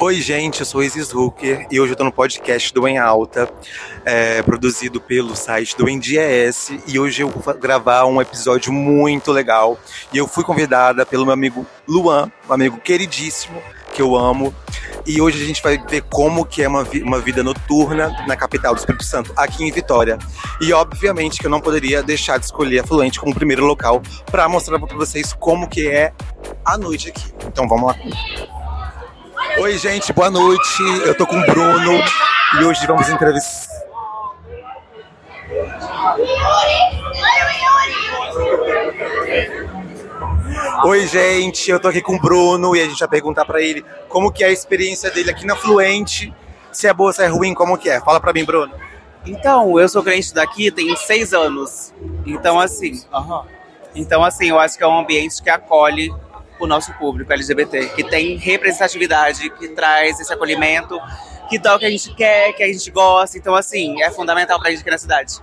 Oi, gente, eu sou Isis Hooker e hoje eu tô no podcast do Em Alta, é, produzido pelo site do NDES e hoje eu vou gravar um episódio muito legal e eu fui convidada pelo meu amigo Luan, um amigo queridíssimo que eu amo e hoje a gente vai ver como que é uma, vi uma vida noturna na capital do Espírito Santo, aqui em Vitória. E obviamente que eu não poderia deixar de escolher a Fluente como primeiro local para mostrar para vocês como que é a noite aqui. Então vamos lá. Oi, gente, boa noite. Eu tô com o Bruno e hoje vamos entrevistar. Oi, gente, eu tô aqui com o Bruno e a gente vai perguntar para ele como que é a experiência dele aqui na Fluente, se é boa, se é ruim, como que é. Fala para mim, Bruno. Então, eu sou cliente daqui tem seis anos. Então, assim, então assim, eu acho que é um ambiente que acolhe o nosso público LGBT, que tem representatividade, que traz esse acolhimento, que dá o que a gente quer, que a gente gosta. Então, assim, é fundamental pra gente aqui na cidade.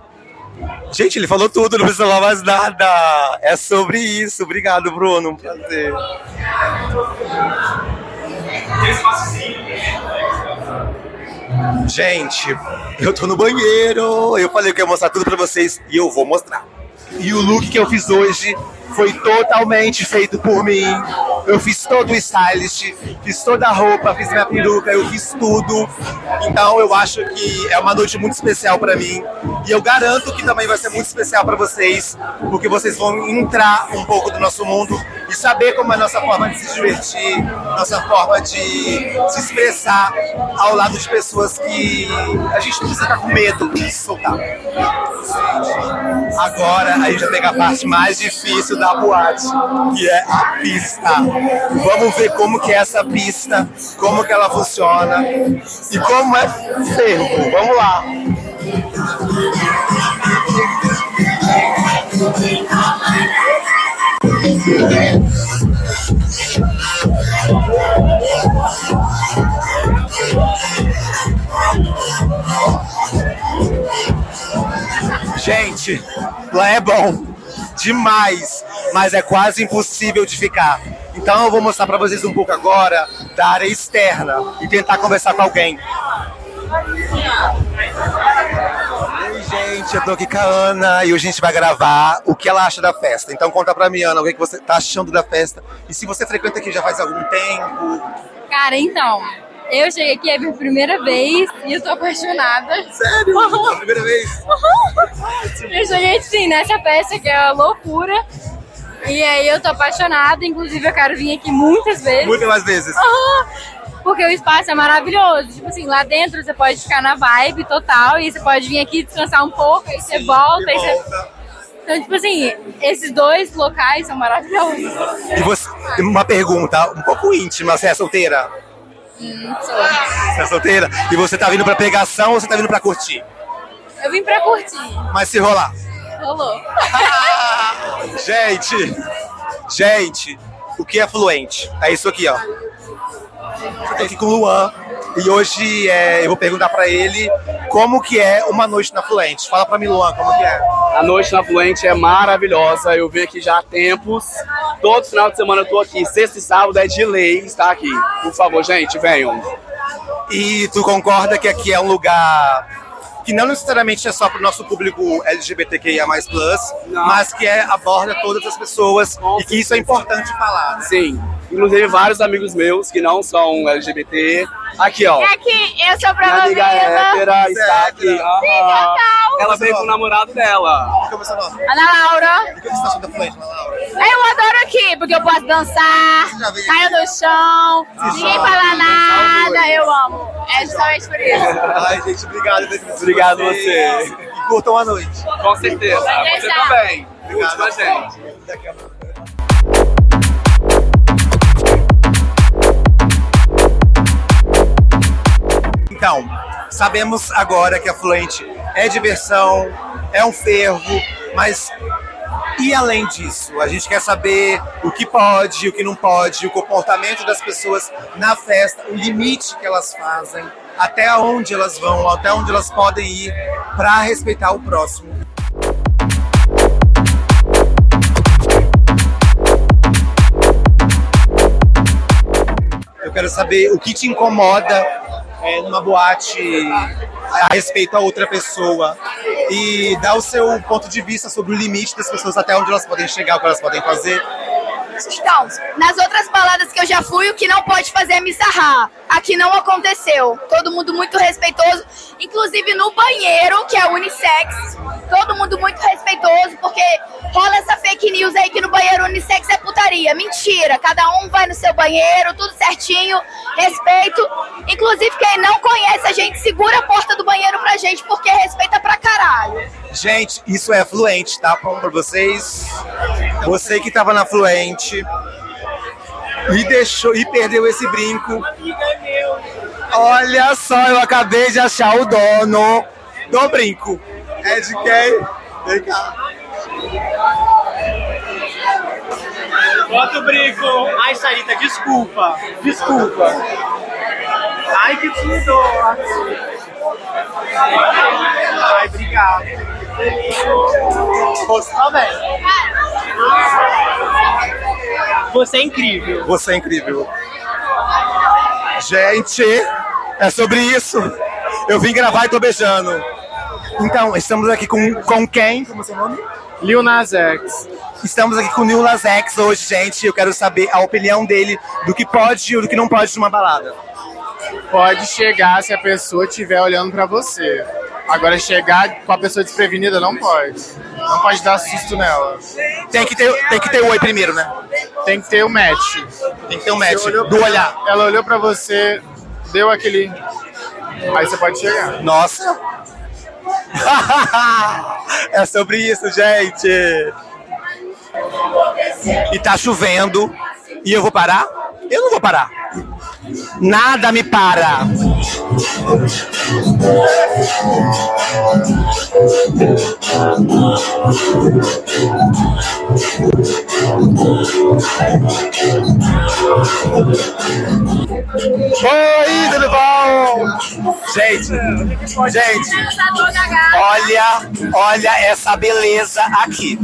Gente, ele falou tudo, não precisa falar mais nada. É sobre isso. Obrigado, Bruno. Um prazer. Gente, eu tô no banheiro. Eu falei que ia mostrar tudo pra vocês e eu vou mostrar. E o look que eu fiz hoje foi totalmente feito por mim. Eu fiz todo o stylist, fiz toda a roupa, fiz minha peruca, eu fiz tudo. Então eu acho que é uma noite muito especial para mim. E eu garanto que também vai ser muito especial para vocês, porque vocês vão entrar um pouco do nosso mundo e saber como é a nossa forma de se divertir, nossa forma de se expressar ao lado de pessoas que a gente não precisa ficar com medo de se soltar. Agora a gente vai pegar a parte mais difícil da boate, que é a pista. Vamos ver como que é essa pista, como que ela funciona e como é fervo. Vamos lá. Gente, lá é bom demais, mas é quase impossível de ficar. Então eu vou mostrar para vocês um pouco agora da área externa e tentar conversar com alguém. Oi, gente, eu tô aqui com a Ana e hoje a gente vai gravar o que ela acha da festa. Então conta pra mim, Ana, o que que você tá achando da festa e se você frequenta aqui já faz algum tempo. Cara, então, eu cheguei aqui é a minha primeira vez e eu tô apaixonada. Sério? É a primeira vez? Eu cheguei sim nessa festa que é uma loucura. E aí eu tô apaixonada, inclusive eu quero vir aqui muitas vezes. Muitas mais vezes. Porque o espaço é maravilhoso. Tipo assim, lá dentro você pode ficar na vibe total e você pode vir aqui descansar um pouco, aí você volta, E aí você. volta. Então, tipo assim, esses dois locais são maravilhosos. E você, uma pergunta um pouco íntima, você é solteira? Hum, sou. Você é solteira? E você tá vindo pra pegação ou você tá vindo pra curtir? Eu vim pra curtir. Mas se rolar. Rolou. Gente, gente, o que é fluente? É isso aqui, ó. Eu tô aqui com o Luan e hoje é, eu vou perguntar pra ele como que é uma noite na Fluente. Fala pra mim, Luan, como que é? A noite na Fluente é maravilhosa. Eu venho aqui já há tempos. Todo final de semana eu tô aqui. Sexta e sábado é de lei estar aqui. Por favor, gente, venham. E tu concorda que aqui é um lugar que não necessariamente é só pro nosso público LGBTQIA+, Não. mas que é, aborda todas as pessoas e que isso é importante falar. né? Sim. Inclusive vários amigos meus que não são LGBT. Aqui, ó. Aqui, eu sou Minha amiga hétera está aqui. Sério? Aham. Ela veio com o namorado dela. É? Ana Laura. O que você tá achando da Fluente, Ana Laura? Eu adoro aqui, porque eu posso dançar, caio no chão, ninguém joga, fala nada, eu amo. É justamente por isso. Ai, gente, obrigado. Obrigado vocês. você. E curtam a noite. Com certeza. Você também. Curte com a gente. Daqui a pouco. Então, sabemos agora que a Fluente é diversão, é um fervo, mas e além disso? A gente quer saber o que pode, o que não pode, o comportamento das pessoas na festa, o limite que elas fazem, até onde elas vão, até onde elas podem ir para respeitar o próximo. quero saber o que te incomoda é, numa boate a respeito a outra pessoa e dar o seu ponto de vista sobre o limite das pessoas, até onde elas podem chegar, o que elas podem fazer. Então, nas outras baladas que eu já fui, o que não pode fazer é me sarrar. Aqui não aconteceu. Todo mundo muito respeitoso. Inclusive no banheiro, que é unissex. Todo mundo muito respeitoso, porque rola essa fake news aí que no banheiro unissex é putaria. Mentira. Cada um vai no seu banheiro, tudo certinho. Respeito. Inclusive, quem não conhece a gente, segura a porta do banheiro pra gente, porque respeita pra caralho. Gente, isso é fluente, tá? Bom pra vocês. Você que tava na fluente e deixou e perdeu esse brinco. Olha só, eu acabei de achar o dono do brinco. É de quem? Vem cá. Bota o brinco. Ai, Sarita, desculpa. Desculpa. Ai, que tudo. Ai, obrigado. Você também. Você é incrível. Você é incrível. Gente, é sobre isso. Eu vim gravar e tô beijando. Então, estamos aqui com, com quem? Como é seu nome? Lil Nas X. Estamos aqui com o Lil Nas X hoje, gente. Eu quero saber a opinião dele do que pode e do que não pode numa balada. Pode chegar se a pessoa estiver olhando pra você. Agora, chegar com a pessoa desprevenida não pode. Não pode dar susto nela. Tem que ter, tem que ter o oi primeiro, né? Tem que ter o match. Tem que ter o match do olhar. Ela olhou pra você, deu aquele. Aí você pode chegar. Nossa. É sobre isso, gente. E tá chovendo. E eu vou parar? Eu não vou parar. Nada me para. Oi, tudo bom? Gente, gente, olha, olha essa beleza aqui.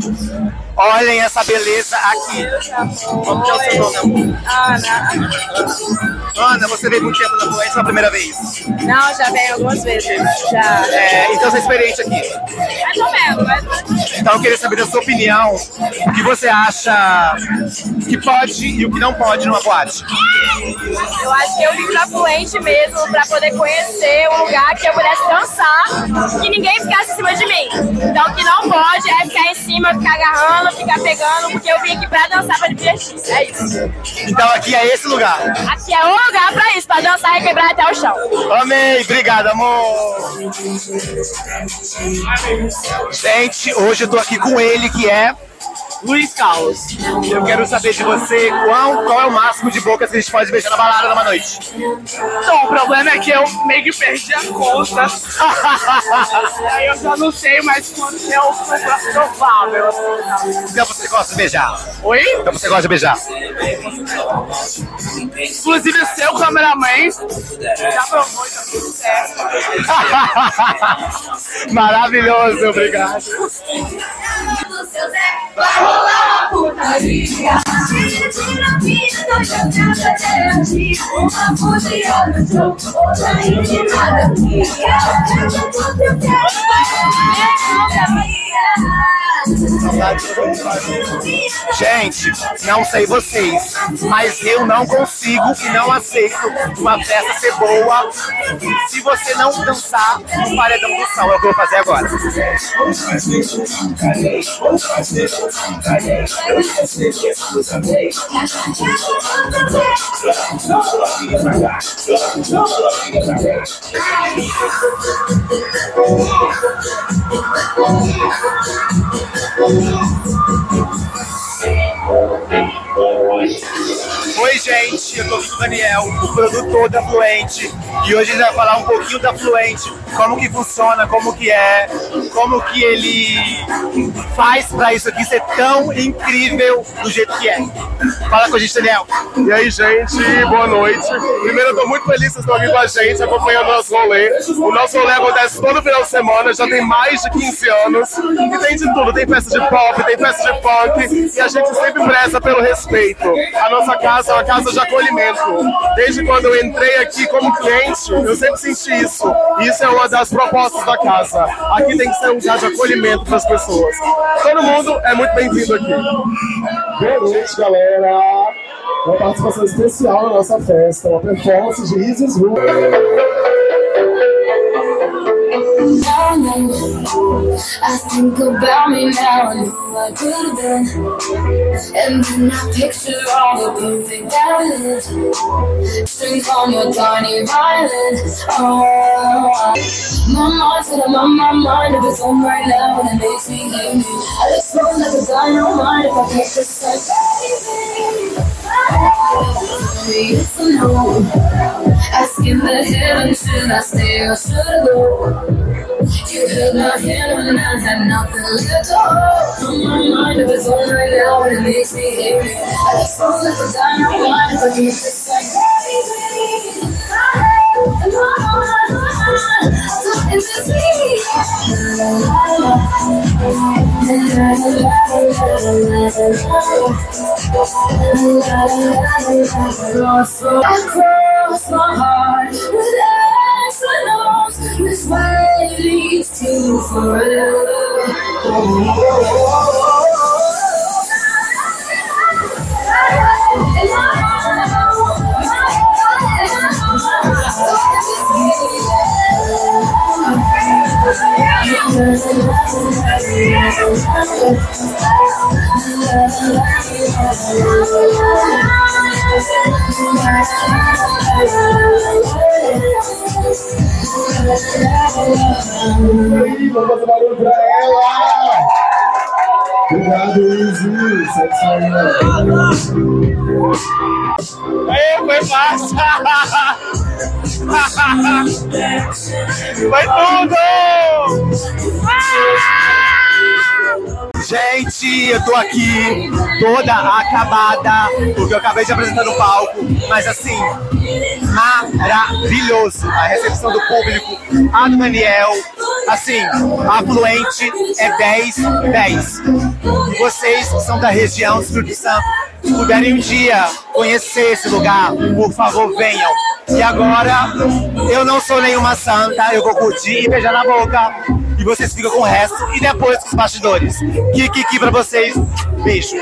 Olhem essa beleza aqui. Como que é o seu nome, amor? Ana. Ana, você veio muito tempo na Fluência pela primeira vez. Não, já veio algumas vezes. Já. É, então você é experiente aqui. Mais ou menos, mais ou menos. Então eu queria saber da sua opinião. O que você acha que pode e o que não pode numa boate? Eu acho que eu vim pra Fluente mesmo, pra poder conhecer um lugar que eu pudesse dançar, que ninguém ficasse em cima de mim. Então o que não pode é ficar em cima, ficar agarrando, ficar pegando, porque eu vim aqui pra dançar, pra divertir. É isso. Então aqui é esse lugar. Aqui é o lugar pra isso, pra dançar e quebrar até o chão. Amei, obrigado, amor. Gente, hoje eu tô aqui com ele, que é Luiz Carlos. Eu quero saber de você qual, qual é o máximo de bocas que a gente pode beijar na balada numa noite. Então, o problema é que eu meio que perdi a conta. Aí eu já não sei mais quanto é o mais provável. então você gosta de beijar? Oi? Então você gosta de beijar? Inclusive, seu cameraman já provou, tá tudo certo. Maravilhoso, obrigado. Vai rolar uma putaria. Tira, tira, dois jogadas até aqui. Uma fugia no jogo, outra intimada aqui. Eu quero tudo, eu quero Gente, não sei vocês, mas eu não consigo e não aceito uma festa ser boa se você não dançar no paredão do sol. É o que eu vou fazer agora. Oi, gente, eu tô Daniel, o produtor da Fluente, e hoje ele vai falar um pouquinho da Fluente, como que funciona, como que é, como que ele faz pra isso aqui ser tão incrível do jeito que é. Fala com a gente, Daniel. E aí, gente, boa noite. Primeiro, eu tô muito feliz que vocês estão aqui com a gente, acompanhando o nosso rolê. O nosso rolê acontece todo final de semana, já tem mais de 15 anos. E tem de tudo, tem festa de pop, tem festa de funk. E a gente sempre preza pelo respeito. A nossa casa é uma casa de acolhimento. Desde quando eu entrei aqui como cliente, eu sempre senti isso. E isso é uma das propostas da casa. Aqui tem que ser um lugar de acolhimento para as pessoas. Todo mundo é muito bem-vindo aqui. Boa noite, galera. Uma participação especial na nossa festa, uma performance de Isis Ru. I think about me now and who I could have been. And then I picture all the perfect that I lived. Strings on your tiny violin. Oh, my mind said I'm on my mind it's on right now and it makes me me. I explode like a dynamite if I catch the sun, baby. Yes or no? Asking the heaven, should I stay or should I go? You held my hand when I had nothing left to hold. On my mind, if it's on right now, and it makes me it. I just feel like a dynamite if I keep this like baby. Is this Across my heart lost my heart. Relax, I this way leads to forever. Oh, oh, oh. Barulho pra ela! Obrigado, Isis. Aê, foi fácil! Foi tudo! Gente, eu tô aqui toda acabada, porque eu acabei de apresentar no palco, mas assim, maravilhoso. A recepção do público, a do Daniel, assim, a Fluente é 10, 10. E vocês que são da região do Espírito Santo, se puderem um dia conhecer esse lugar, por favor, venham. E agora, eu não sou nenhuma santa, eu vou curtir e beijar na boca. E vocês ficam com o resto e depois com os bastidores. Kiki, pra vocês. Beijo.